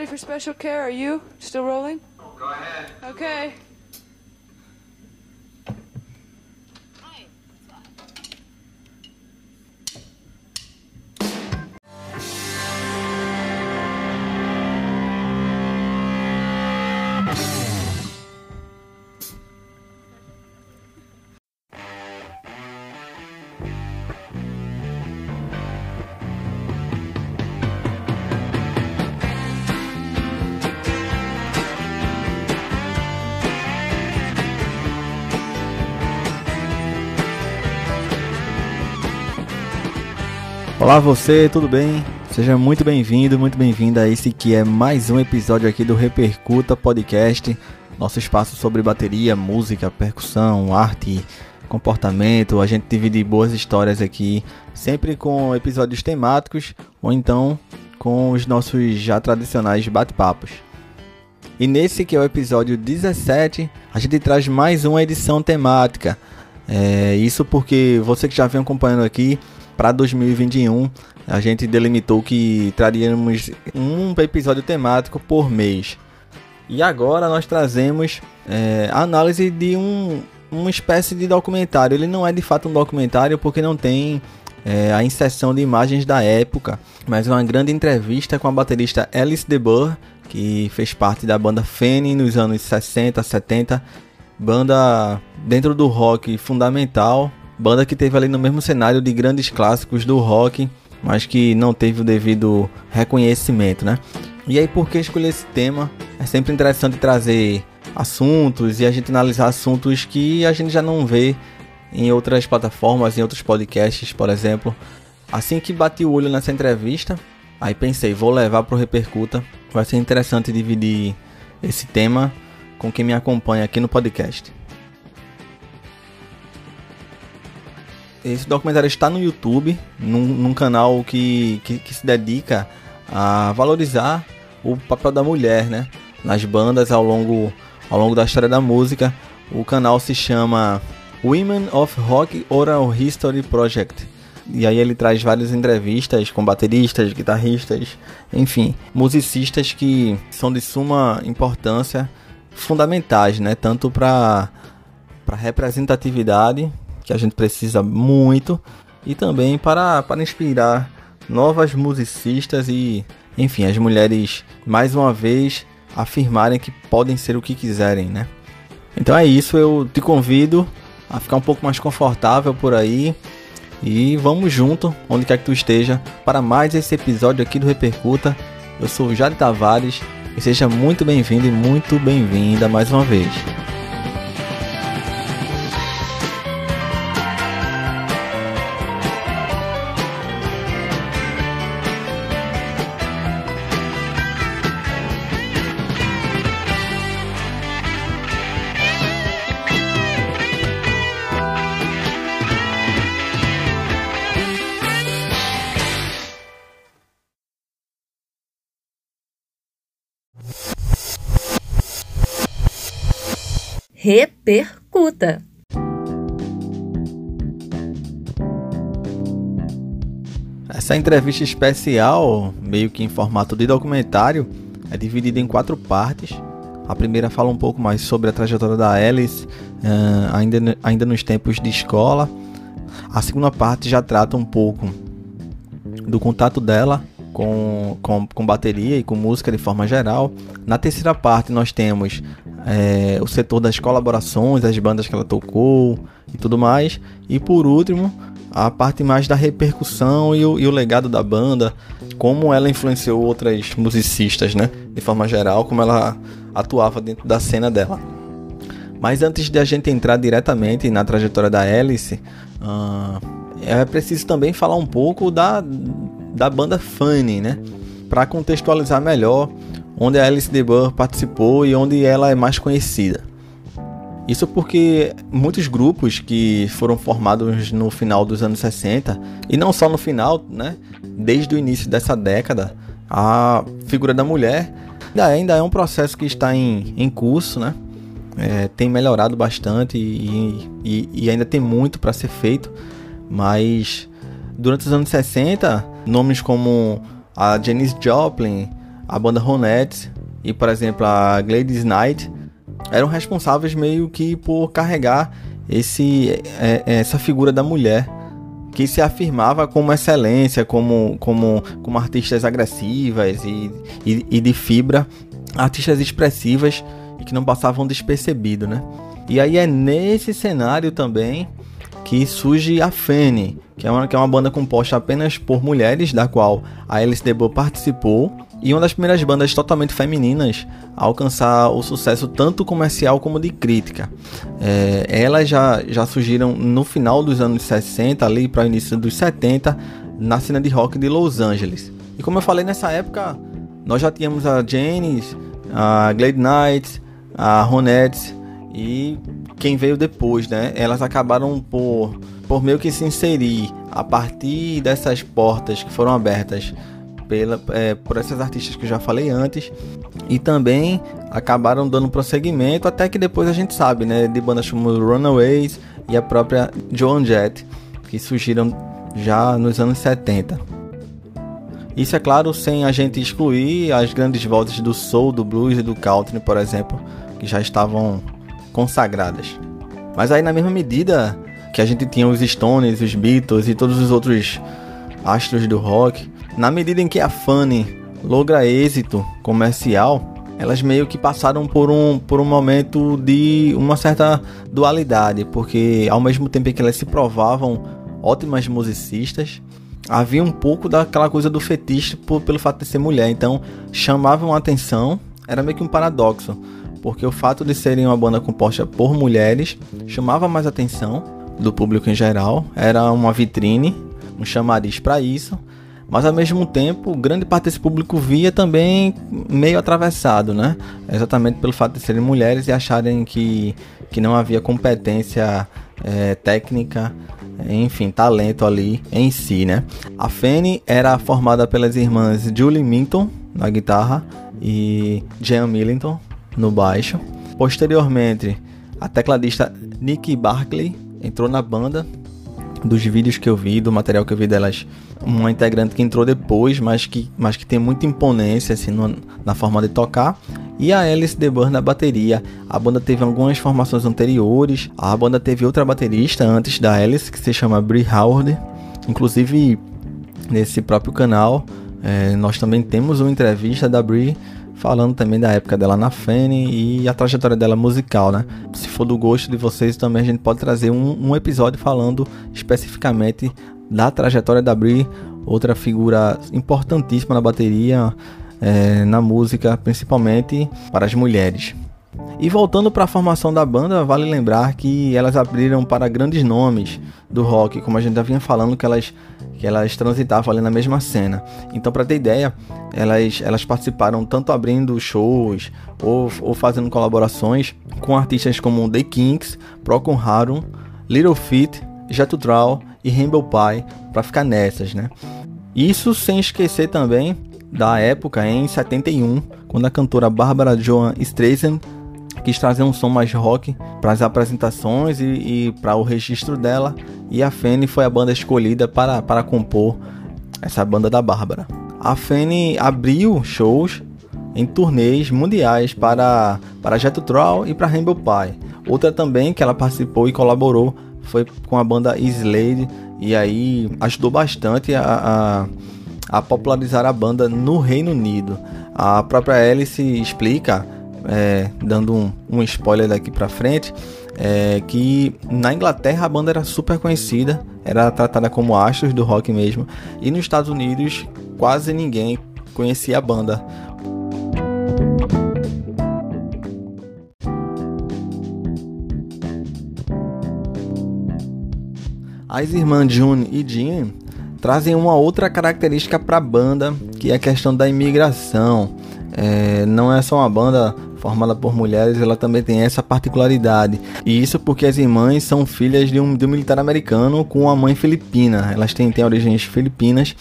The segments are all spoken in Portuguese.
ready for special care. Are you still rolling? Go ahead. Okay. Olá você, tudo bem? Seja muito bem-vindo, muito bem-vinda a esse que é mais um episódio aqui do Repercuta Podcast, nosso espaço sobre bateria, música, percussão, arte, comportamento. A gente divide boas histórias aqui, sempre com episódios temáticos ou então com os nossos já tradicionais bate-papos. E nesse que é o episódio 17, a gente traz mais uma edição temática. É, isso porque você que já vem acompanhando aqui para 2021, a gente delimitou que traríamos um episódio temático por mês. E agora nós trazemos é, a análise de um, uma espécie de documentário. Ele não é de fato um documentário porque não tem é, a inserção de imagens da época, mas uma grande entrevista com a baterista Alice DeBurr, que fez parte da banda Fanny nos anos 60, 70, banda dentro do rock fundamental Banda que teve ali no mesmo cenário de grandes clássicos do rock, mas que não teve o devido reconhecimento, né? E aí, por que escolher esse tema? É sempre interessante trazer assuntos e a gente analisar assuntos que a gente já não vê em outras plataformas, em outros podcasts, por exemplo. Assim que bati o olho nessa entrevista, aí pensei, vou levar para o Repercuta. Vai ser interessante dividir esse tema com quem me acompanha aqui no podcast. Esse documentário está no YouTube, num, num canal que, que, que, se dedica a valorizar o papel da mulher, né? Nas bandas ao longo, ao longo da história da música. O canal se chama Women of Rock Oral History Project. E aí ele traz várias entrevistas com bateristas, guitarristas, enfim, musicistas que são de suma importância, fundamentais, né? Tanto para para representatividade que a gente precisa muito e também para, para inspirar novas musicistas e, enfim, as mulheres mais uma vez afirmarem que podem ser o que quiserem, né? Então é isso, eu te convido a ficar um pouco mais confortável por aí e vamos junto, onde quer que tu esteja, para mais esse episódio aqui do Repercuta. Eu sou o Jari Tavares e seja muito bem-vindo e muito bem-vinda mais uma vez. Repercuta. Essa entrevista especial, meio que em formato de documentário, é dividida em quatro partes. A primeira fala um pouco mais sobre a trajetória da Alice, uh, ainda, ainda nos tempos de escola. A segunda parte já trata um pouco do contato dela com, com, com bateria e com música de forma geral. Na terceira parte, nós temos é, o setor das colaborações, as bandas que ela tocou e tudo mais. E por último, a parte mais da repercussão e o, e o, legado da banda, como ela influenciou outras musicistas, né? De forma geral, como ela atuava dentro da cena dela. Mas antes de a gente entrar diretamente na trajetória da Alice, uh, é preciso também falar um pouco da, da banda Funny, né? Para contextualizar melhor onde a Alice DeBurr participou e onde ela é mais conhecida. Isso porque muitos grupos que foram formados no final dos anos 60, e não só no final, né? Desde o início dessa década, a figura da mulher ainda é um processo que está em, em curso, né? É, tem melhorado bastante e, e, e ainda tem muito para ser feito, mas durante os anos 60, nomes como a Janis Joplin, a banda Ronettes e, por exemplo, a Gladys Knight eram responsáveis meio que por carregar esse, é, é, essa figura da mulher que se afirmava como excelência, como, como, como artistas agressivas e, e, e de fibra, artistas expressivas e que não passavam despercebido, né? E aí é nesse cenário também que surge a Fene, que é uma, que é uma banda composta apenas por mulheres, da qual a Alice Debo participou, e uma das primeiras bandas totalmente femininas a alcançar o sucesso tanto comercial como de crítica. É, elas já, já surgiram no final dos anos 60, ali para o início dos 70, na cena de rock de Los Angeles. E como eu falei nessa época, nós já tínhamos a Janis, a Glade Knight, a Ronettes e quem veio depois, né? Elas acabaram por, por meio que se inserir a partir dessas portas que foram abertas pela, é, por essas artistas que eu já falei antes e também acabaram dando prosseguimento até que depois a gente sabe, né? De bandas como Runaways e a própria Joan Jett que surgiram já nos anos 70. Isso é claro sem a gente excluir as grandes voltas do soul, do blues e do country, por exemplo, que já estavam consagradas. Mas aí na mesma medida que a gente tinha os Stones, os Beatles e todos os outros astros do rock, na medida em que a Fanny logra êxito comercial, elas meio que passaram por um, por um momento de uma certa dualidade, porque ao mesmo tempo que elas se provavam ótimas musicistas, havia um pouco daquela coisa do fetiche por, pelo fato de ser mulher, então chamavam a atenção, era meio que um paradoxo porque o fato de serem uma banda composta por mulheres chamava mais atenção do público em geral, era uma vitrine, um chamariz para isso, mas ao mesmo tempo, grande parte desse público via também meio atravessado, né? Exatamente pelo fato de serem mulheres e acharem que, que não havia competência é, técnica, enfim, talento ali em si, né? A Fanny era formada pelas irmãs Julie Minton na guitarra e Jean Millington no baixo. Posteriormente, a tecladista Nicky Barkley entrou na banda. Dos vídeos que eu vi, do material que eu vi delas, uma integrante que entrou depois, mas que, mas que tem muita imponência assim, no, na forma de tocar. E a Alice DeBurn na bateria. A banda teve algumas formações anteriores. A banda teve outra baterista antes da Alice, que se chama Brie Howard. Inclusive, nesse próprio canal, é, nós também temos uma entrevista da Brie falando também da época dela na Fene e a trajetória dela musical, né? Se for do gosto de vocês, também a gente pode trazer um, um episódio falando especificamente da trajetória da Brie, outra figura importantíssima na bateria, é, na música, principalmente para as mulheres. E voltando para a formação da banda, vale lembrar que elas abriram para grandes nomes do rock, como a gente já vinha falando que elas que elas transitavam ali na mesma cena. Então, para ter ideia, elas, elas participaram tanto abrindo shows ou, ou fazendo colaborações com artistas como The Kinks, Procon Harum, Little Feat, Jet Troll e Rainbow Pie, para ficar nessas, né? Isso sem esquecer também da época em 71, quando a cantora Barbara Joan Streisand quis trazer um som mais rock para as apresentações e, e para o registro dela. E a Fene foi a banda escolhida para, para compor essa banda da Bárbara. A Fene abriu shows em turnês mundiais para, para Jet Troll e para Rainbow Pie. Outra também que ela participou e colaborou foi com a banda Slade e aí ajudou bastante a, a, a popularizar a banda no Reino Unido. A própria Alice explica é, dando um, um, spoiler daqui pra frente, é, que na Inglaterra a banda era super conhecida, era tratada como astros do rock mesmo, e nos Estados Unidos quase ninguém conhecia a banda. As irmãs June e Jean trazem uma outra característica para a banda, que é a questão da imigração. É, não é só uma banda formada por mulheres, ela também tem essa particularidade. E isso porque as irmãs são filhas de um, de um militar americano com uma mãe filipina. Elas têm, têm origens filipinas.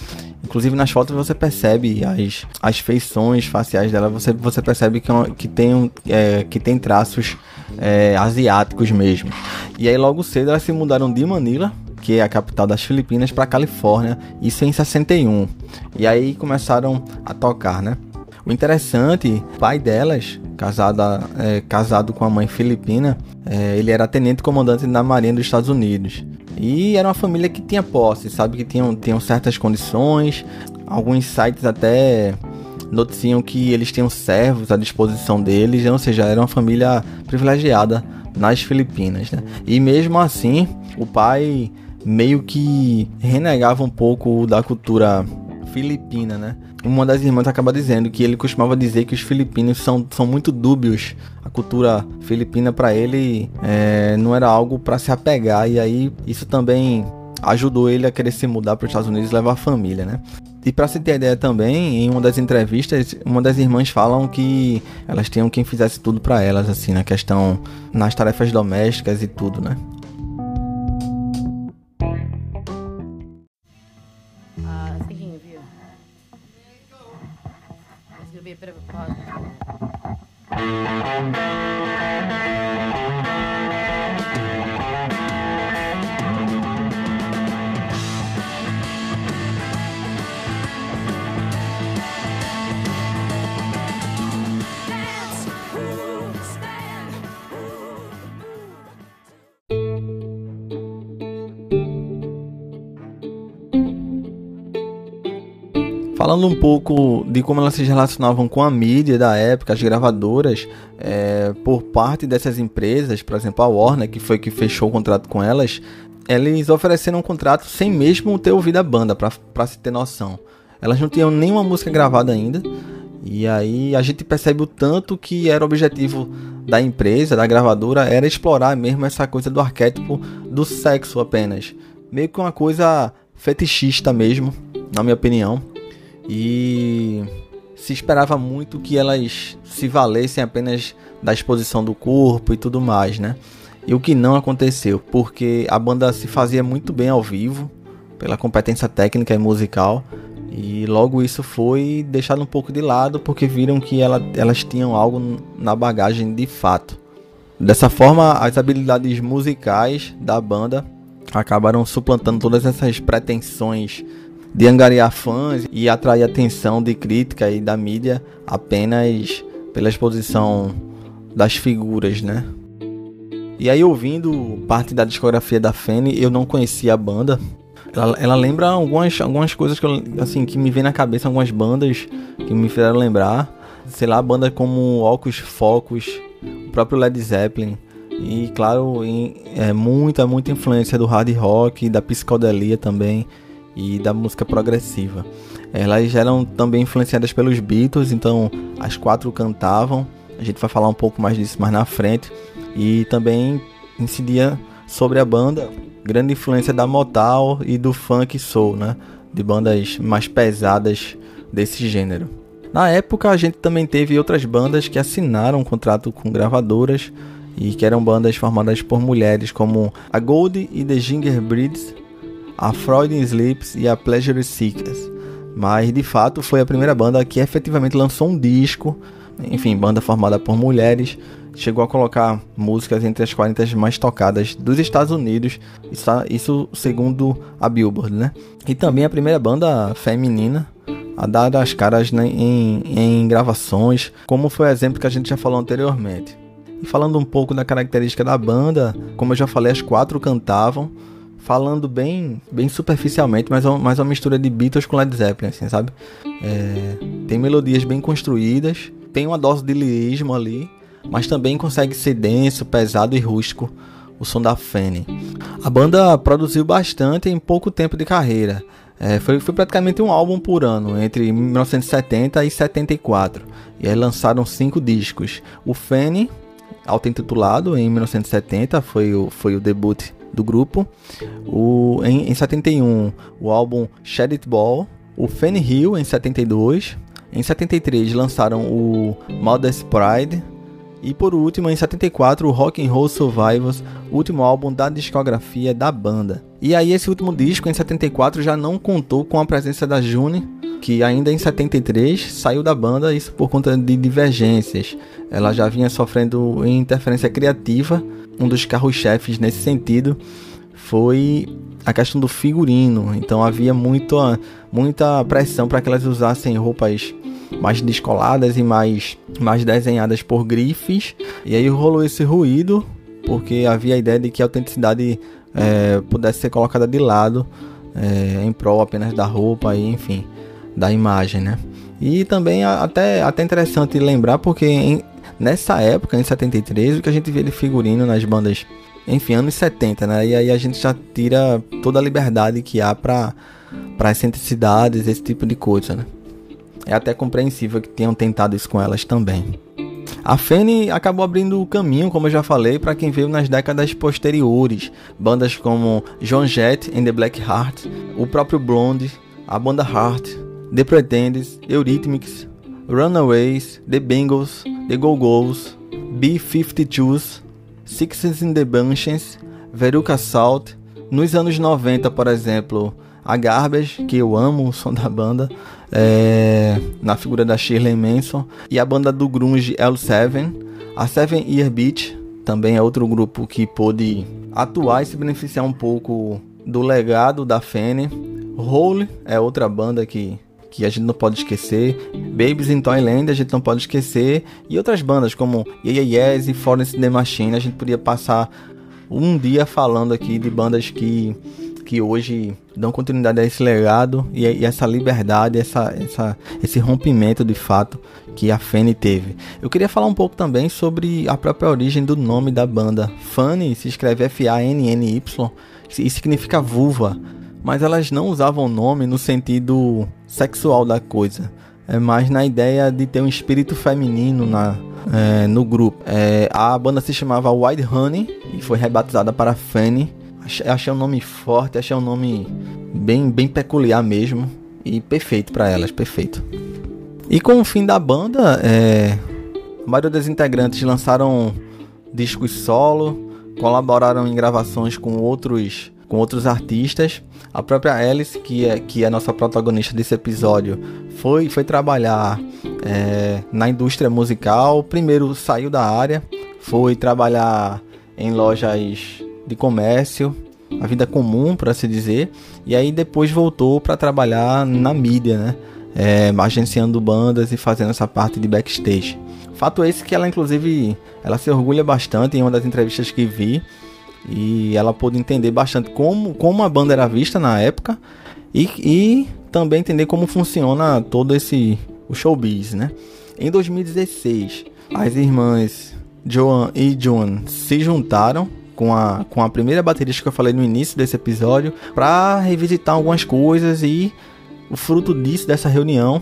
Inclusive nas fotos você percebe as, as feições faciais dela, você, você percebe que, é que, tem, é, que tem traços é, asiáticos mesmo. E aí logo cedo elas se mudaram de Manila, que é a capital das Filipinas, para Califórnia, isso em 61. E aí começaram a tocar, né? O interessante, o pai delas, casada, é, casado com a mãe filipina, é, ele era tenente comandante da Marinha dos Estados Unidos. E era uma família que tinha posse, sabe? Que tinham, tinham certas condições. Alguns sites até noticiam que eles tinham servos à disposição deles, ou seja, era uma família privilegiada nas Filipinas. Né? E mesmo assim, o pai meio que renegava um pouco da cultura filipina, né? Uma das irmãs acaba dizendo que ele costumava dizer que os filipinos são, são muito dúbios. A cultura filipina para ele é, não era algo para se apegar e aí isso também ajudou ele a querer se mudar para os Estados Unidos e levar a família, né? E para se ter ideia também, em uma das entrevistas, uma das irmãs falam que elas tinham quem fizesse tudo para elas, assim, na questão nas tarefas domésticas e tudo, né? going to be a bit of a pause. Falando um pouco de como elas se relacionavam com a mídia da época, as gravadoras, é, por parte dessas empresas, por exemplo, a Warner, que foi que fechou o contrato com elas, eles ofereceram um contrato sem mesmo ter ouvido a banda, para se ter noção. Elas não tinham nenhuma música gravada ainda, e aí a gente percebe o tanto que era o objetivo da empresa, da gravadora, era explorar mesmo essa coisa do arquétipo do sexo apenas. Meio que uma coisa fetichista mesmo, na minha opinião e se esperava muito que elas se valessem apenas da exposição do corpo e tudo mais, né? E o que não aconteceu, porque a banda se fazia muito bem ao vivo, pela competência técnica e musical, e logo isso foi deixado um pouco de lado porque viram que ela, elas tinham algo na bagagem de fato. Dessa forma, as habilidades musicais da banda acabaram suplantando todas essas pretensões de angariar fãs e atrair atenção de crítica e da mídia apenas pela exposição das figuras, né? E aí ouvindo parte da discografia da Fanny, eu não conhecia a banda. Ela, ela lembra algumas, algumas coisas que, eu, assim, que me vem na cabeça, algumas bandas que me fizeram lembrar. Sei lá, bandas como Ocus Focus, o próprio Led Zeppelin. E claro, em, é, muita, muita influência do hard rock, da psicodelia também e da música progressiva. Elas eram também influenciadas pelos Beatles, então as quatro cantavam. A gente vai falar um pouco mais disso mais na frente. E também incidia sobre a banda grande influência da Motown e do funk soul, né? De bandas mais pesadas desse gênero. Na época a gente também teve outras bandas que assinaram um contrato com gravadoras e que eram bandas formadas por mulheres como a Gold e The Gingerbreads, a Freud Sleeps e a Pleasure Seekers. Mas de fato foi a primeira banda que efetivamente lançou um disco, enfim, banda formada por mulheres, chegou a colocar músicas entre as 40 mais tocadas dos Estados Unidos, isso segundo a Billboard, né? E também a primeira banda feminina a dar as caras né, em, em gravações, como foi o exemplo que a gente já falou anteriormente. E falando um pouco da característica da banda, como eu já falei, as quatro cantavam, falando bem, bem superficialmente, mas é uma, uma mistura de Beatles com Led Zeppelin, assim, sabe? É, tem melodias bem construídas, tem uma dose de lirismo ali, mas também consegue ser denso, pesado e rústico o som da Fanny. A banda produziu bastante em pouco tempo de carreira. É, foi, foi, praticamente um álbum por ano, entre 1970 e 74. E aí lançaram cinco discos. O Fanny, auto-intitulado, em 1970, foi o, foi o debut do grupo. O, em, em 71, o álbum Shed It Ball. O Fanny Hill, em 72. Em 73, lançaram o Modest Pride. E por último, em 74, o Rock and Roll Survivors, último álbum da discografia da banda. E aí esse último disco, em 74, já não contou com a presença da June, que ainda em 73 saiu da banda, isso por conta de divergências. Ela já vinha sofrendo interferência criativa um dos carros-chefes nesse sentido foi a questão do figurino. Então havia muito, muita pressão para que elas usassem roupas mais descoladas e mais, mais desenhadas por grifes. E aí rolou esse ruído, porque havia a ideia de que a autenticidade é, pudesse ser colocada de lado é, em prol apenas da roupa e enfim, da imagem, né? E também até, até interessante lembrar, porque em, nessa época, em 73, o que a gente vê de figurino nas bandas, enfim, anos 70, né? E aí a gente já tira toda a liberdade que há para para excentricidades, esse tipo de coisa, né? É até compreensível que tenham tentado isso com elas também. A Fanny acabou abrindo o caminho, como eu já falei, para quem veio nas décadas posteriores. Bandas como John Jett and the Black Heart, o próprio Blonde, a banda Heart, The Pretenders, Eurythmics, Runaways, The Bengals, The Go-Go's, B-52s, Sixes in the Bunches, Veruca Salt. Nos anos 90, por exemplo, a Garbage, que eu amo o som da banda, é, na figura da Shirley Manson, e a banda do grunge L7, a Seven Year Beach, também é outro grupo que pôde atuar e se beneficiar um pouco do legado da Fanny. Hole é outra banda que que a gente não pode esquecer, Babies in Toyland a gente não pode esquecer, e outras bandas como Yeah Yeah Yes e Florence The Machine, a gente podia passar um dia falando aqui de bandas que, que hoje dão continuidade a esse legado e, e essa liberdade, essa, essa, esse rompimento de fato que a Fanny teve. Eu queria falar um pouco também sobre a própria origem do nome da banda. Fanny se escreve F-A-N-N-Y e significa vulva mas elas não usavam o nome no sentido sexual da coisa. É mais na ideia de ter um espírito feminino na, é, no grupo. É, a banda se chamava White Honey e foi rebatizada para Fanny. Achei, um nome forte, achei um nome bem, bem peculiar mesmo. E perfeito para elas, perfeito. E com o fim da banda, é, a maioria dos integrantes lançaram discos solo, colaboraram em gravações com outros, com outros artistas. A própria Alice, que é, que é a nossa protagonista desse episódio, foi, foi trabalhar é, na indústria musical. Primeiro saiu da área, foi trabalhar em lojas de comércio, a vida comum, por assim dizer, e aí depois voltou para trabalhar na mídia, né? É, agenciando bandas e fazendo essa parte de backstage. Fato esse que ela, inclusive, ela se orgulha bastante em uma das entrevistas que vi e ela pôde entender bastante como, como a banda era vista na época e, e também entender como funciona todo esse o showbiz, né? Em 2016, as irmãs Joan e Joan se juntaram com a, com a primeira baterista que eu falei no início desse episódio para revisitar algumas coisas e o fruto disso, dessa reunião,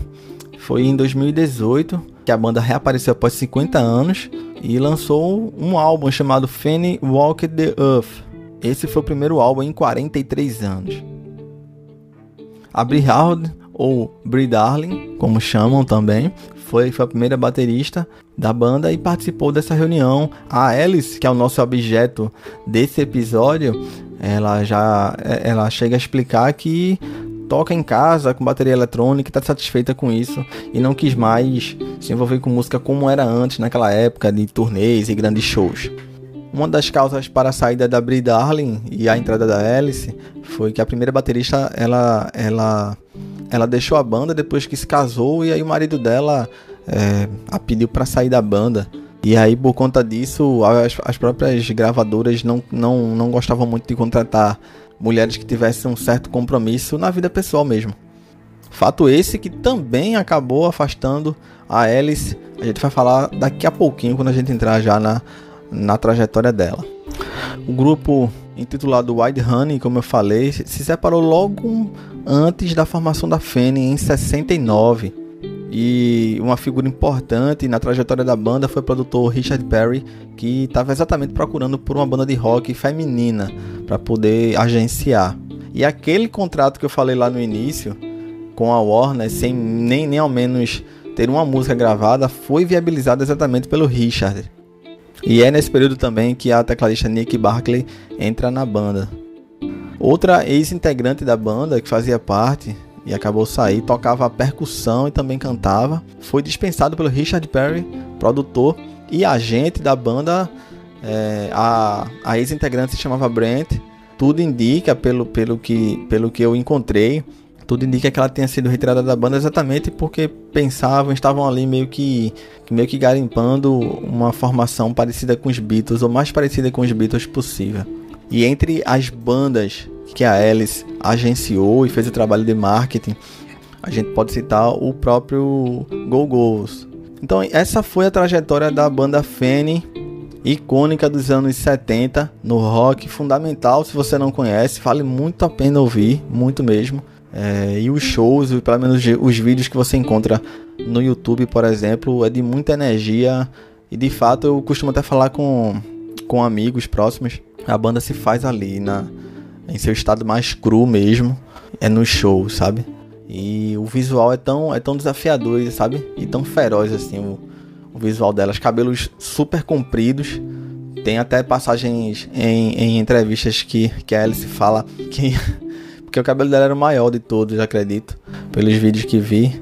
foi em 2018 que a banda reapareceu após 50 anos e lançou um álbum chamado Fanny Walk the Earth. Esse foi o primeiro álbum em 43 anos. A Brie Hard, ou Brie Darling, como chamam também, foi, foi a primeira baterista da banda e participou dessa reunião. A Alice, que é o nosso objeto desse episódio, ela já ela chega a explicar que toca em casa com bateria eletrônica, está satisfeita com isso e não quis mais se envolver com música como era antes, naquela época de turnês e grandes shows. Uma das causas para a saída da Brie Darling e a entrada da Alice foi que a primeira baterista ela, ela, ela deixou a banda depois que se casou e aí o marido dela é, a pediu para sair da banda. E aí, por conta disso, as, as próprias gravadoras não, não, não gostavam muito de contratar mulheres que tivessem um certo compromisso na vida pessoal mesmo. Fato esse que também acabou afastando a Alice. A gente vai falar daqui a pouquinho quando a gente entrar já na, na trajetória dela. O grupo intitulado White Honey, como eu falei, se separou logo antes da formação da Fanny em 69 e uma figura importante na trajetória da banda foi o produtor Richard Perry, que estava exatamente procurando por uma banda de rock feminina para poder agenciar. E aquele contrato que eu falei lá no início com a Warner, sem nem, nem ao menos ter uma música gravada, foi viabilizado exatamente pelo Richard. E é nesse período também que a tecladista Nick Barkley entra na banda. Outra ex-integrante da banda que fazia parte e acabou sair, tocava percussão e também cantava. Foi dispensado pelo Richard Perry, produtor e agente da banda. É, a a ex-integrante se chamava Brent. Tudo indica, pelo, pelo, que, pelo que eu encontrei, tudo indica que ela tenha sido retirada da banda exatamente porque pensavam, estavam ali meio que, meio que garimpando uma formação parecida com os Beatles, ou mais parecida com os Beatles possível. E entre as bandas que a Alice agenciou e fez o trabalho de marketing, a gente pode citar o próprio Go Go's. Então essa foi a trajetória da banda Fanny, icônica dos anos 70 no rock, fundamental se você não conhece, vale muito a pena ouvir, muito mesmo. É, e os shows, pelo menos os vídeos que você encontra no YouTube, por exemplo, é de muita energia. E de fato eu costumo até falar com, com amigos próximos. A banda se faz ali na, em seu estado mais cru mesmo. É no show, sabe? E o visual é tão, é tão desafiador, sabe? E tão feroz assim o, o visual delas. Cabelos super compridos. Tem até passagens em, em entrevistas que, que a Alice fala que porque o cabelo dela era o maior de todos, acredito. Pelos vídeos que vi.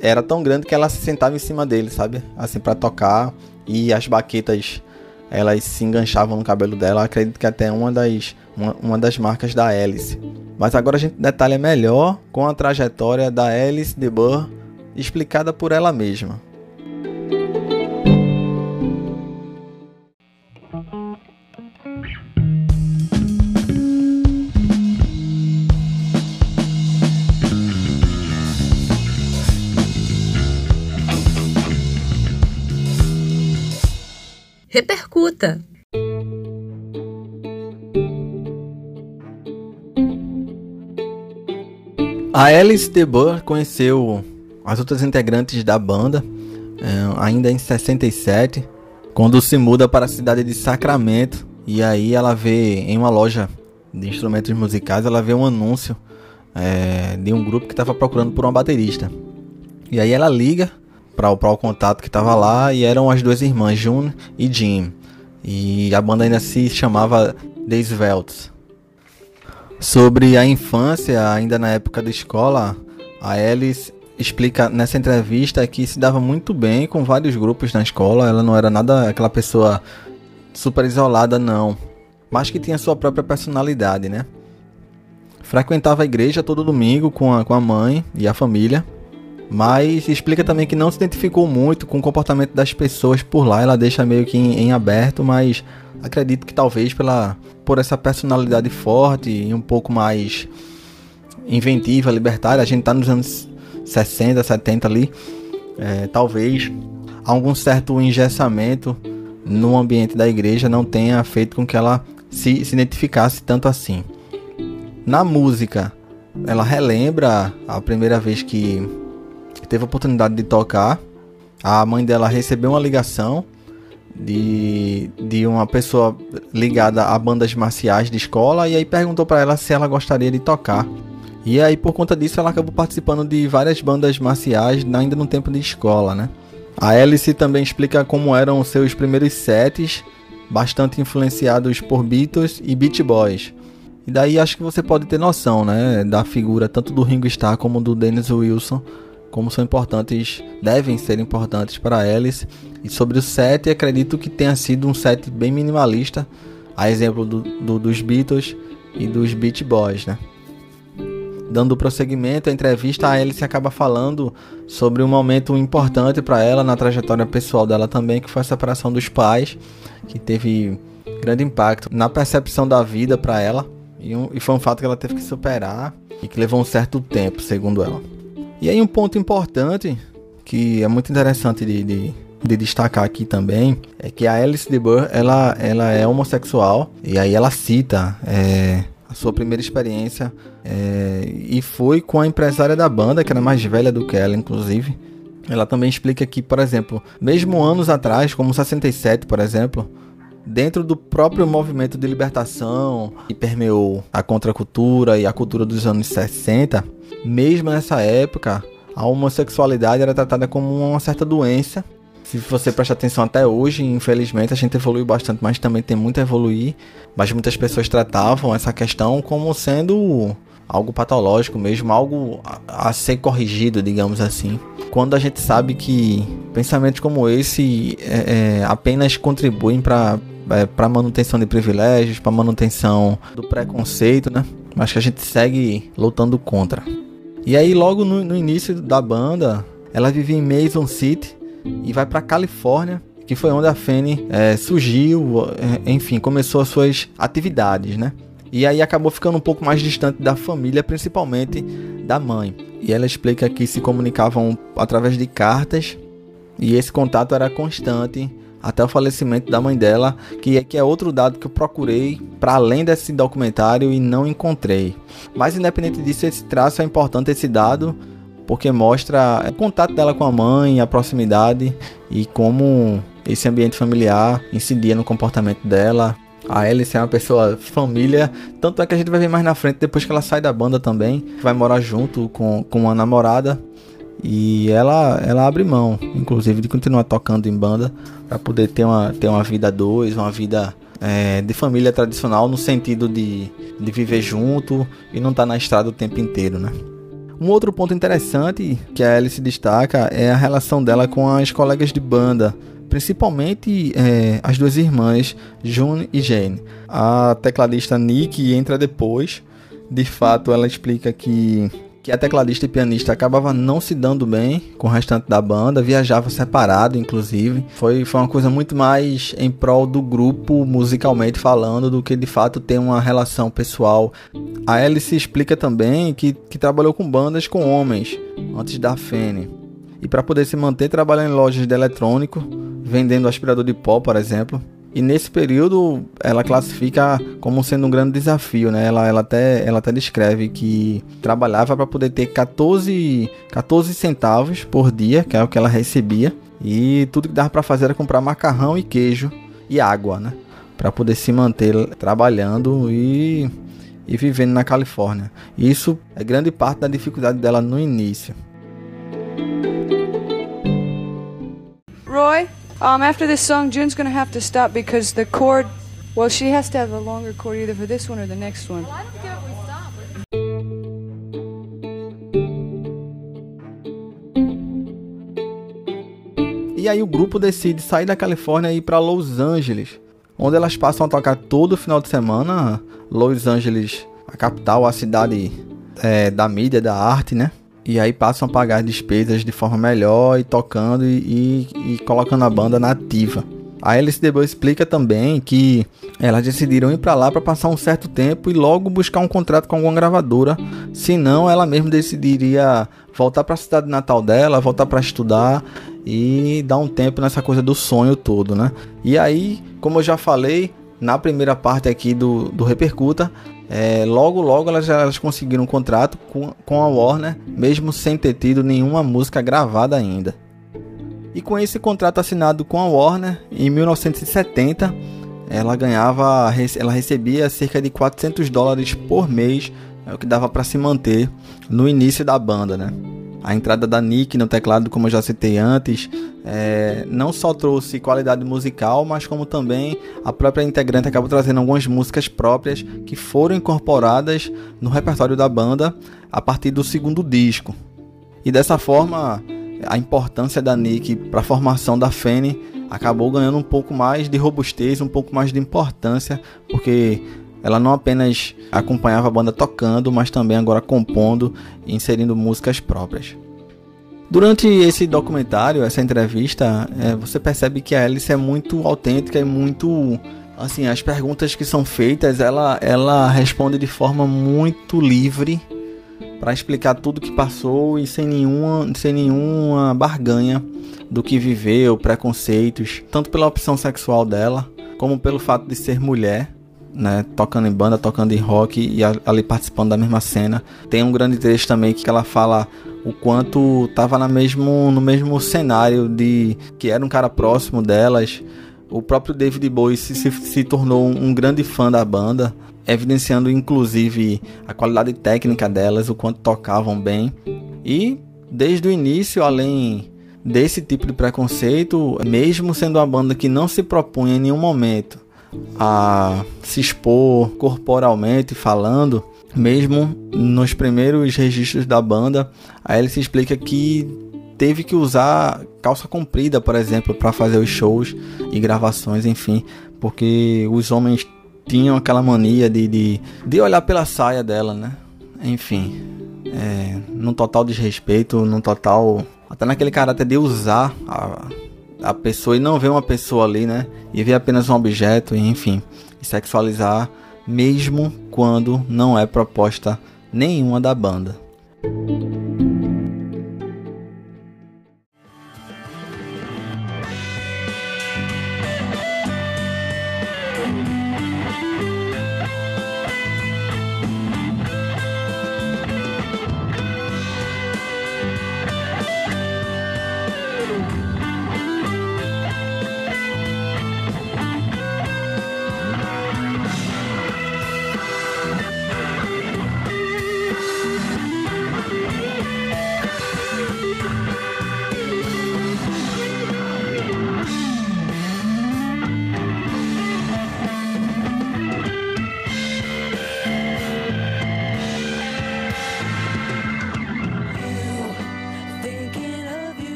Era tão grande que ela se sentava em cima dele, sabe? Assim, para tocar. E as baquetas, elas se enganchavam no cabelo dela. acredito que até uma das, uma, uma das marcas da Alice. Mas agora a gente detalha melhor com a trajetória da Alice de Burr explicada por ela mesma. Repercuta! A Alice DeBurr conheceu as outras integrantes da banda é, ainda em 67, quando se muda para a cidade de Sacramento. E aí ela vê em uma loja de instrumentos musicais, ela vê um anúncio é, de um grupo que estava procurando por uma baterista. E aí ela liga para o contato que estava lá e eram as duas irmãs, June e Jim. E a banda ainda se chamava The Svelts. Sobre a infância, ainda na época da escola, a Alice explica nessa entrevista que se dava muito bem com vários grupos na escola. Ela não era nada aquela pessoa super isolada, não. Mas que tinha sua própria personalidade, né? Frequentava a igreja todo domingo com a, com a mãe e a família. Mas explica também que não se identificou muito com o comportamento das pessoas por lá. Ela deixa meio que em, em aberto, mas acredito que talvez pela por essa personalidade forte e um pouco mais inventiva, libertária. A gente tá nos anos 60, 70 ali. É, talvez algum certo engessamento no ambiente da igreja não tenha feito com que ela se, se identificasse tanto assim. Na música, ela relembra a primeira vez que teve a oportunidade de tocar. A mãe dela recebeu uma ligação de, de uma pessoa ligada a bandas marciais de escola e aí perguntou para ela se ela gostaria de tocar. E aí por conta disso ela acabou participando de várias bandas marciais ainda no tempo de escola, né? A Alice também explica como eram seus primeiros sets, bastante influenciados por Beatles e Beach Boys. E daí acho que você pode ter noção, né, da figura tanto do Ringo Starr como do Dennis Wilson como são importantes, devem ser importantes para Alice. E sobre o set, acredito que tenha sido um set bem minimalista, a exemplo do, do, dos Beatles e dos Beach Boys, né? Dando prosseguimento à entrevista, a Alice acaba falando sobre um momento importante para ela na trajetória pessoal dela também, que foi a separação dos pais, que teve grande impacto na percepção da vida para ela, e, um, e foi um fato que ela teve que superar e que levou um certo tempo, segundo ela. E aí um ponto importante que é muito interessante de, de, de, destacar aqui também é que a Alice de Burr ela, ela é homossexual e aí ela cita é, a sua primeira experiência é, e foi com a empresária da banda que era mais velha do que ela inclusive. Ela também explica que por exemplo mesmo anos atrás como 67 por exemplo dentro do próprio movimento de libertação que permeou a contracultura e a cultura dos anos 60 mesmo nessa época, a homossexualidade era tratada como uma certa doença. Se você prestar atenção até hoje, infelizmente a gente evoluiu bastante, mas também tem muito a evoluir. Mas muitas pessoas tratavam essa questão como sendo algo patológico mesmo, algo a, a ser corrigido, digamos assim. Quando a gente sabe que pensamentos como esse é, é, apenas contribuem para é, para manutenção de privilégios, para manutenção do preconceito, né? Mas que a gente segue lutando contra. E aí, logo no, no início da banda, ela vivia em Mason City e vai para Califórnia, que foi onde a Fanny é, surgiu, é, enfim, começou as suas atividades, né? E aí acabou ficando um pouco mais distante da família, principalmente da mãe. E ela explica que se comunicavam através de cartas e esse contato era constante até o falecimento da mãe dela, que é, que é outro dado que eu procurei para além desse documentário e não encontrei. Mas independente disso, esse traço é importante esse dado porque mostra o contato dela com a mãe, a proximidade e como esse ambiente familiar incidia no comportamento dela. A Alice é uma pessoa família, tanto é que a gente vai ver mais na frente, depois que ela sai da banda também, vai morar junto com, com uma namorada. E ela, ela abre mão, inclusive, de continuar tocando em banda para poder ter uma, ter uma vida dois, uma vida é, de família tradicional, no sentido de, de viver junto e não estar tá na estrada o tempo inteiro, né? Um outro ponto interessante que a Alice destaca é a relação dela com as colegas de banda, principalmente é, as duas irmãs, June e Jane. A tecladista Nick entra depois. De fato, ela explica que que a tecladista e pianista acabava não se dando bem com o restante da banda, viajava separado, inclusive. Foi, foi uma coisa muito mais em prol do grupo, musicalmente falando, do que de fato ter uma relação pessoal. A Alice explica também que, que trabalhou com bandas com homens antes da Fene. E para poder se manter trabalhando em lojas de eletrônico, vendendo aspirador de pó, por exemplo, e nesse período ela classifica como sendo um grande desafio, né? Ela, ela, até, ela até descreve que trabalhava para poder ter 14, 14 centavos por dia, que é o que ela recebia, e tudo que dava para fazer era comprar macarrão e queijo e água, né? Para poder se manter trabalhando e, e vivendo na Califórnia. Isso é grande parte da dificuldade dela no início. Roy, Um, after this song, June's gonna have to stop because the chord. Well, she has to have a longer chord either for this one or the next one. Well, I don't care if we stop. E aí o grupo decide sair da Califórnia e ir para Los Angeles, onde elas passam a tocar todo final de semana. Los Angeles, a capital, a cidade é, da mídia, da arte, né? E aí passam a pagar despesas de forma melhor e tocando e, e, e colocando a banda na ativa. A Alice DeBow explica também que elas decidiram ir para lá para passar um certo tempo e logo buscar um contrato com alguma gravadora, senão ela mesma decidiria voltar para a cidade natal dela, voltar para estudar e dar um tempo nessa coisa do sonho todo, né? E aí, como eu já falei na primeira parte aqui do, do Repercuta, é, logo, logo elas, elas conseguiram um contrato com, com a Warner, mesmo sem ter tido nenhuma música gravada ainda. E com esse contrato assinado com a Warner, em 1970, ela ganhava, ela recebia cerca de 400 dólares por mês, é o que dava para se manter no início da banda, né? A entrada da Nick no teclado, como eu já citei antes, é, não só trouxe qualidade musical, mas como também a própria integrante acabou trazendo algumas músicas próprias que foram incorporadas no repertório da banda a partir do segundo disco. E dessa forma, a importância da Nick para a formação da Fanny acabou ganhando um pouco mais de robustez, um pouco mais de importância, porque ela não apenas acompanhava a banda tocando, mas também agora compondo e inserindo músicas próprias. Durante esse documentário, essa entrevista, é, você percebe que a Alice é muito autêntica e muito assim as perguntas que são feitas ela ela responde de forma muito livre para explicar tudo que passou e sem nenhuma sem nenhuma barganha do que viveu preconceitos tanto pela opção sexual dela como pelo fato de ser mulher né, tocando em banda, tocando em rock e ali participando da mesma cena. Tem um grande trecho também que ela fala o quanto estava no mesmo, no mesmo cenário de que era um cara próximo delas. O próprio David Bowie se, se, se tornou um grande fã da banda, evidenciando inclusive a qualidade técnica delas, o quanto tocavam bem. E desde o início, além desse tipo de preconceito, mesmo sendo uma banda que não se propunha em nenhum momento a se expor corporalmente falando, mesmo nos primeiros registros da banda, a Alice explica que teve que usar calça comprida, por exemplo, para fazer os shows e gravações, enfim, porque os homens tinham aquela mania de, de, de olhar pela saia dela, né? enfim, é, num total desrespeito, num total. Até naquele caráter de usar a, a pessoa e não ver uma pessoa ali, né? E ver apenas um objeto, enfim, e sexualizar, mesmo quando não é proposta nenhuma da banda.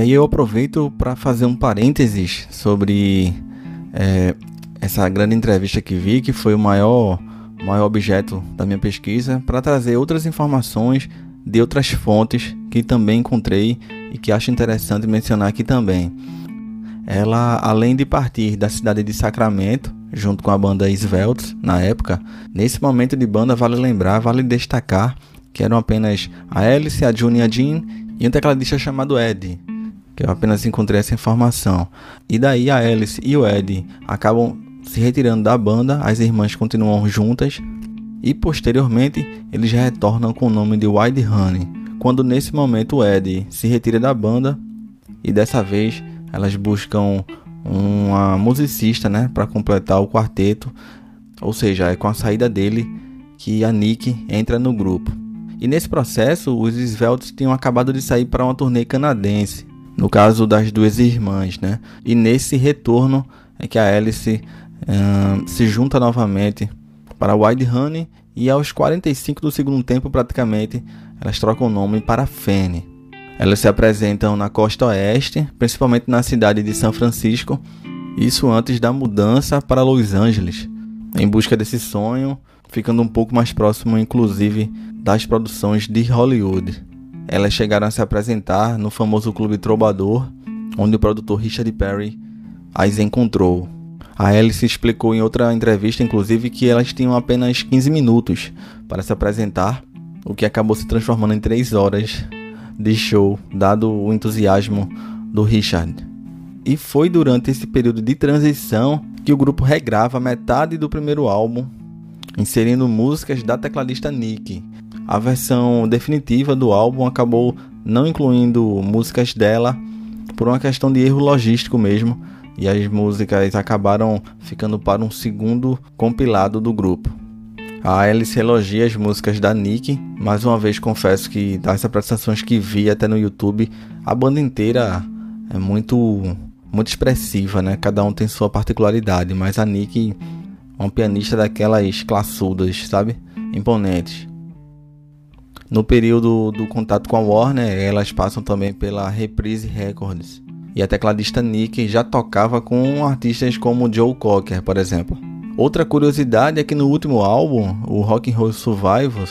Aí eu aproveito para fazer um parênteses sobre é, essa grande entrevista que vi, que foi o maior, maior objeto da minha pesquisa, para trazer outras informações de outras fontes que também encontrei e que acho interessante mencionar aqui também. Ela, além de partir da cidade de Sacramento, junto com a banda Svelts na época, nesse momento de banda vale lembrar, vale destacar que eram apenas a Alice, a June e a Jean e um tecladista chamado Ed, que eu apenas encontrei essa informação. E daí a Alice e o Ed acabam se retirando da banda, as irmãs continuam juntas e posteriormente eles retornam com o nome de Wide Honey. Quando nesse momento o Ed se retira da banda e dessa vez elas buscam uma musicista, né, para completar o quarteto, ou seja, é com a saída dele que a Nick entra no grupo. E nesse processo, os Svelts tinham acabado de sair para uma turnê canadense no caso das duas irmãs, né? E nesse retorno é que a Alice se junta novamente para Wide Honey e aos 45 do segundo tempo, praticamente, elas trocam o nome para Fanny. Elas se apresentam na costa oeste, principalmente na cidade de São Francisco, isso antes da mudança para Los Angeles, em busca desse sonho, ficando um pouco mais próximo, inclusive, das produções de Hollywood. Elas chegaram a se apresentar no famoso clube Trovador, onde o produtor Richard Perry as encontrou. A Alice explicou em outra entrevista, inclusive, que elas tinham apenas 15 minutos para se apresentar, o que acabou se transformando em 3 horas de show, dado o entusiasmo do Richard. E foi durante esse período de transição que o grupo regrava metade do primeiro álbum, inserindo músicas da tecladista Nick, a versão definitiva do álbum acabou não incluindo músicas dela por uma questão de erro logístico mesmo, e as músicas acabaram ficando para um segundo compilado do grupo. A Alice elogia as músicas da Nick, mais uma vez confesso que das apresentações que vi até no YouTube, a banda inteira é muito muito expressiva, né? Cada um tem sua particularidade, mas a Nick é uma pianista daquelas classudas, sabe? Imponentes. No período do contato com a Warner, elas passam também pela Reprise Records. E a tecladista Nick já tocava com artistas como Joe Cocker, por exemplo. Outra curiosidade é que no último álbum, o Rock and Roll Survivors,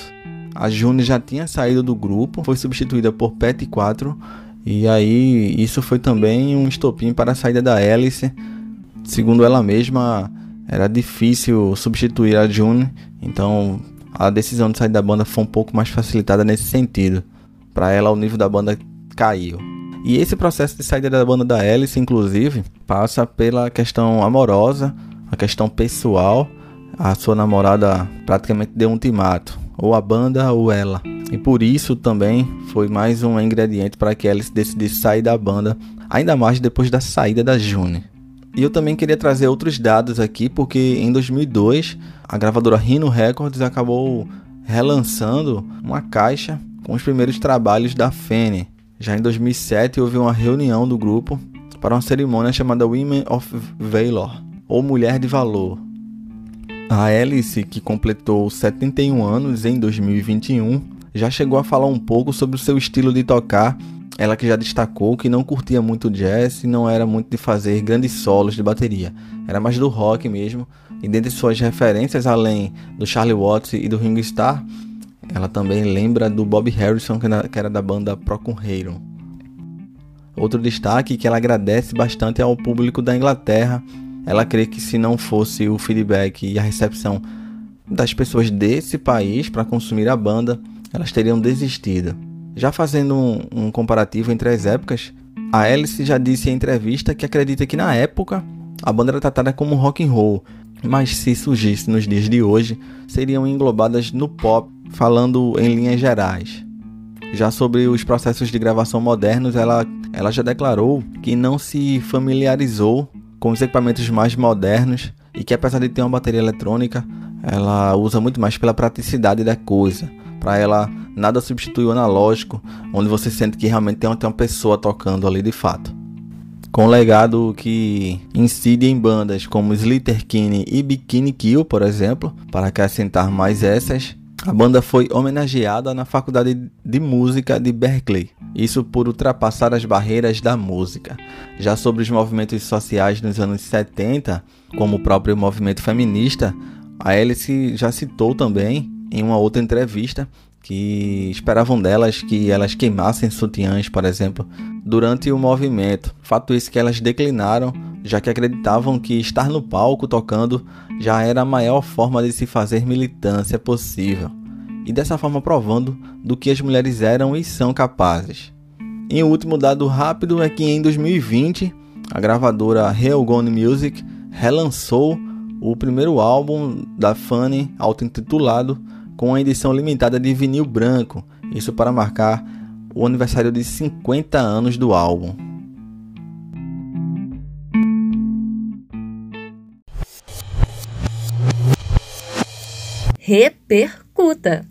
a June já tinha saído do grupo, foi substituída por Pat 4 e aí isso foi também um estopim para a saída da Alice. Segundo ela mesma, era difícil substituir a June, então a decisão de sair da banda foi um pouco mais facilitada nesse sentido. Para ela, o nível da banda caiu. E esse processo de saída da banda da Alice, inclusive, passa pela questão amorosa, a questão pessoal. A sua namorada praticamente deu um ultimato, ou a banda ou ela. E por isso também foi mais um ingrediente para que Alice decidisse sair da banda, ainda mais depois da saída da June. E eu também queria trazer outros dados aqui, porque em 2002 a gravadora Rhino Records acabou relançando uma caixa com os primeiros trabalhos da Fene. Já em 2007 houve uma reunião do grupo para uma cerimônia chamada Women of Valor, ou Mulher de Valor. A Alice, que completou 71 anos em 2021, já chegou a falar um pouco sobre o seu estilo de tocar. Ela que já destacou que não curtia muito jazz e não era muito de fazer grandes solos de bateria. Era mais do rock mesmo. E dentre suas referências, além do Charlie Watts e do Ringo Starr, ela também lembra do Bob Harrison, que era da banda Procon Harum. Outro destaque que ela agradece bastante ao público da Inglaterra. Ela crê que se não fosse o feedback e a recepção das pessoas desse país para consumir a banda, elas teriam desistido. Já fazendo um, um, comparativo entre as épocas, a Alice já disse em entrevista que acredita que na época a banda era tratada como rock and roll, mas se surgisse nos dias de hoje, seriam englobadas no pop, falando em linhas gerais. Já sobre os processos de gravação modernos, ela, ela já declarou que não se familiarizou com os equipamentos mais modernos e que apesar de ter uma bateria eletrônica, ela usa muito mais pela praticidade da coisa. Para ela, nada substitui o analógico, onde você sente que realmente tem uma pessoa tocando ali de fato. Com o legado que incide em bandas como Slater Kinney e Bikini Kill, por exemplo, para acrescentar mais essas, a banda foi homenageada na Faculdade de Música de Berkeley, isso por ultrapassar as barreiras da música. Já sobre os movimentos sociais nos anos 70, como o próprio movimento feminista, a Alice já citou também em uma outra entrevista que esperavam delas que elas queimassem sutiãs, por exemplo, durante o movimento. Fato esse que elas declinaram, já que acreditavam que estar no palco tocando já era a maior forma de se fazer militância possível, e dessa forma provando do que as mulheres eram e são capazes. E o último dado rápido é que em 2020, a gravadora Real Gone Music relançou o primeiro álbum da Fanny, auto-intitulado, com a edição limitada de vinil branco, isso para marcar o aniversário de 50 anos do álbum. repercuta.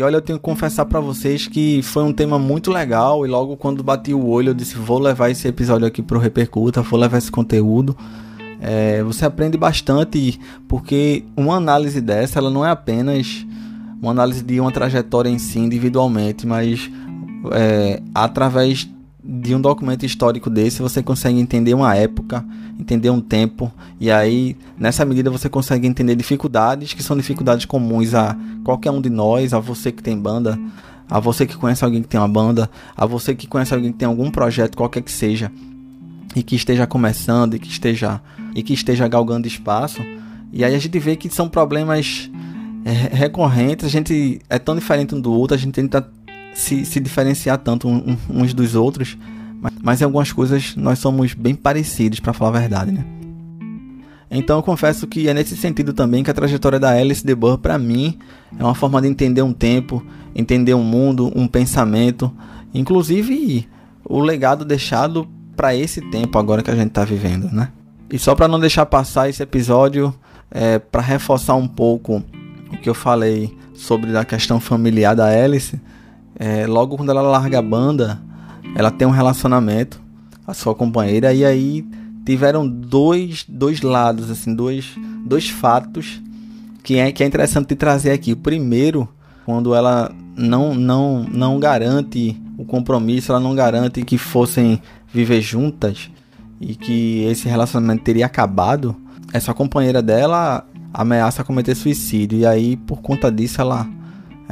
E olha, eu tenho que confessar para vocês que foi um tema muito legal e logo quando bati o olho eu disse vou levar esse episódio aqui pro Repercuta, vou levar esse conteúdo. É, você aprende bastante porque uma análise dessa ela não é apenas uma análise de uma trajetória em si individualmente, mas é, através de um documento histórico desse você consegue entender uma época, entender um tempo e aí nessa medida você consegue entender dificuldades que são dificuldades comuns a qualquer um de nós, a você que tem banda, a você que conhece alguém que tem uma banda, a você que conhece alguém que tem algum projeto qualquer que seja e que esteja começando e que esteja e que esteja galgando espaço. E aí a gente vê que são problemas é, recorrentes, a gente é tão diferente um do outro, a gente tenta se, se diferenciar tanto uns dos outros, mas, mas em algumas coisas nós somos bem parecidos, para falar a verdade, né? Então eu confesso que é nesse sentido também que a trajetória da Alice de Burr para mim é uma forma de entender um tempo, entender um mundo, um pensamento, inclusive o legado deixado para esse tempo agora que a gente está vivendo, né? E só para não deixar passar esse episódio, é, para reforçar um pouco o que eu falei sobre a questão familiar da Alice, é, logo quando ela larga a banda, ela tem um relacionamento, a sua companheira, e aí tiveram dois, dois lados, assim, dois, dois fatos que é, que é interessante de trazer aqui. O primeiro, quando ela não, não, não garante o compromisso, ela não garante que fossem viver juntas e que esse relacionamento teria acabado, essa companheira dela ameaça cometer suicídio e aí por conta disso ela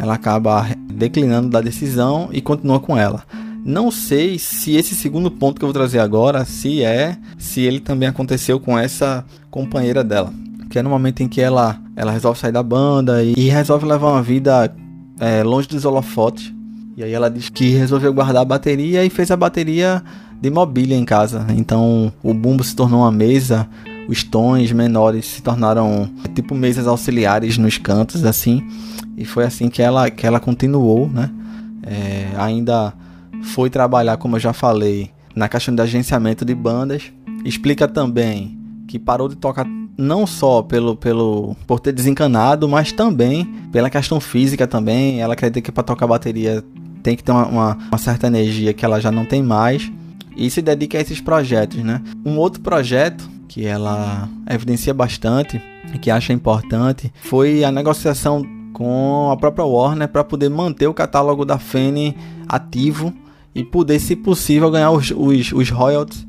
ela acaba declinando da decisão e continua com ela. Não sei se esse segundo ponto que eu vou trazer agora, se é, se ele também aconteceu com essa companheira dela. Que é no momento em que ela, ela resolve sair da banda e, e resolve levar uma vida é, longe dos holofotes. E aí ela disse que resolveu guardar a bateria e fez a bateria de mobília em casa. Então o bumbo se tornou uma mesa, os tons menores se tornaram tipo mesas auxiliares nos cantos, assim. E foi assim que ela, que ela continuou, né? É, ainda foi trabalhar, como eu já falei, na questão de agenciamento de bandas. Explica também que parou de tocar não só pelo, pelo por ter desencanado, mas também pela questão física também. Ela acredita que para tocar bateria tem que ter uma, uma, uma, certa energia que ela já não tem mais e se dedica a esses projetos, né? Um outro projeto que ela evidencia bastante e que acha importante foi a negociação com a própria Warner para poder manter o catálogo da Fene ativo e poder, se possível, ganhar os, os, os royalties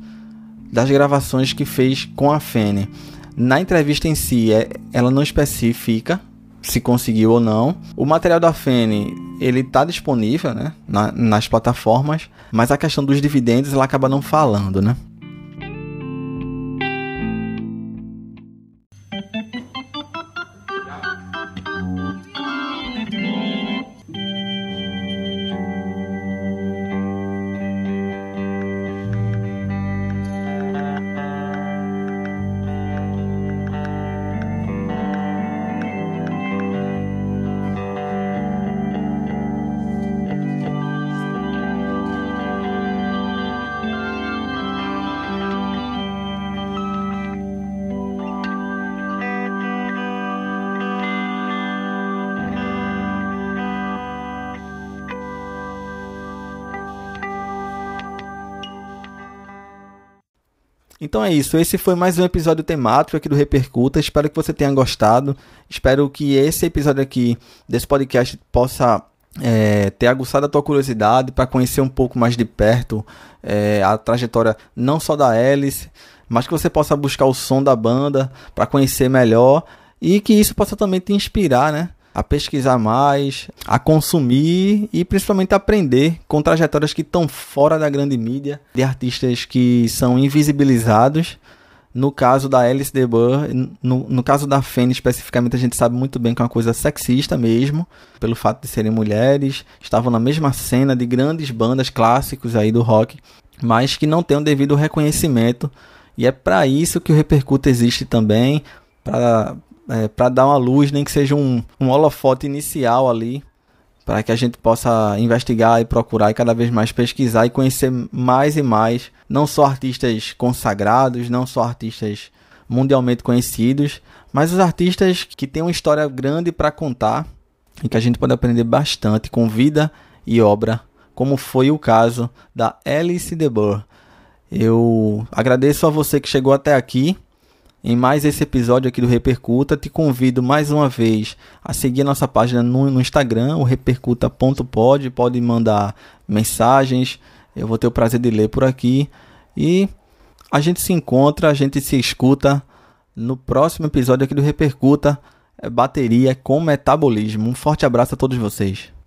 das gravações que fez com a Fene. Na entrevista em si, é, ela não especifica se conseguiu ou não. O material da Fene ele está disponível né, na, nas plataformas, mas a questão dos dividendos ela acaba não falando, né? Então é isso, esse foi mais um episódio temático aqui do Repercuta. Espero que você tenha gostado. Espero que esse episódio aqui desse podcast possa é, ter aguçado a tua curiosidade para conhecer um pouco mais de perto é, a trajetória não só da Alice, mas que você possa buscar o som da banda para conhecer melhor e que isso possa também te inspirar, né? A pesquisar mais, a consumir e principalmente aprender com trajetórias que estão fora da grande mídia, de artistas que são invisibilizados. No caso da Alice de Burr, no, no caso da Fanny especificamente, a gente sabe muito bem que é uma coisa sexista mesmo, pelo fato de serem mulheres, estavam na mesma cena de grandes bandas clássicos aí do rock, mas que não têm o devido reconhecimento. E é para isso que o Repercuta existe também, para é, para dar uma luz, nem que seja um, um holofote inicial ali, para que a gente possa investigar e procurar e cada vez mais pesquisar e conhecer mais e mais, não só artistas consagrados, não só artistas mundialmente conhecidos, mas os artistas que têm uma história grande para contar e que a gente pode aprender bastante com vida e obra, como foi o caso da Alice de Burr. Eu agradeço a você que chegou até aqui em mais esse episódio aqui do Repercuta. Te convido mais uma vez a seguir a nossa página no, no Instagram, o repercuta.pod. Pode mandar mensagens, eu vou ter o prazer de ler por aqui. E a gente se encontra, a gente se escuta no próximo episódio aqui do Repercuta. É bateria com metabolismo. Um forte abraço a todos vocês.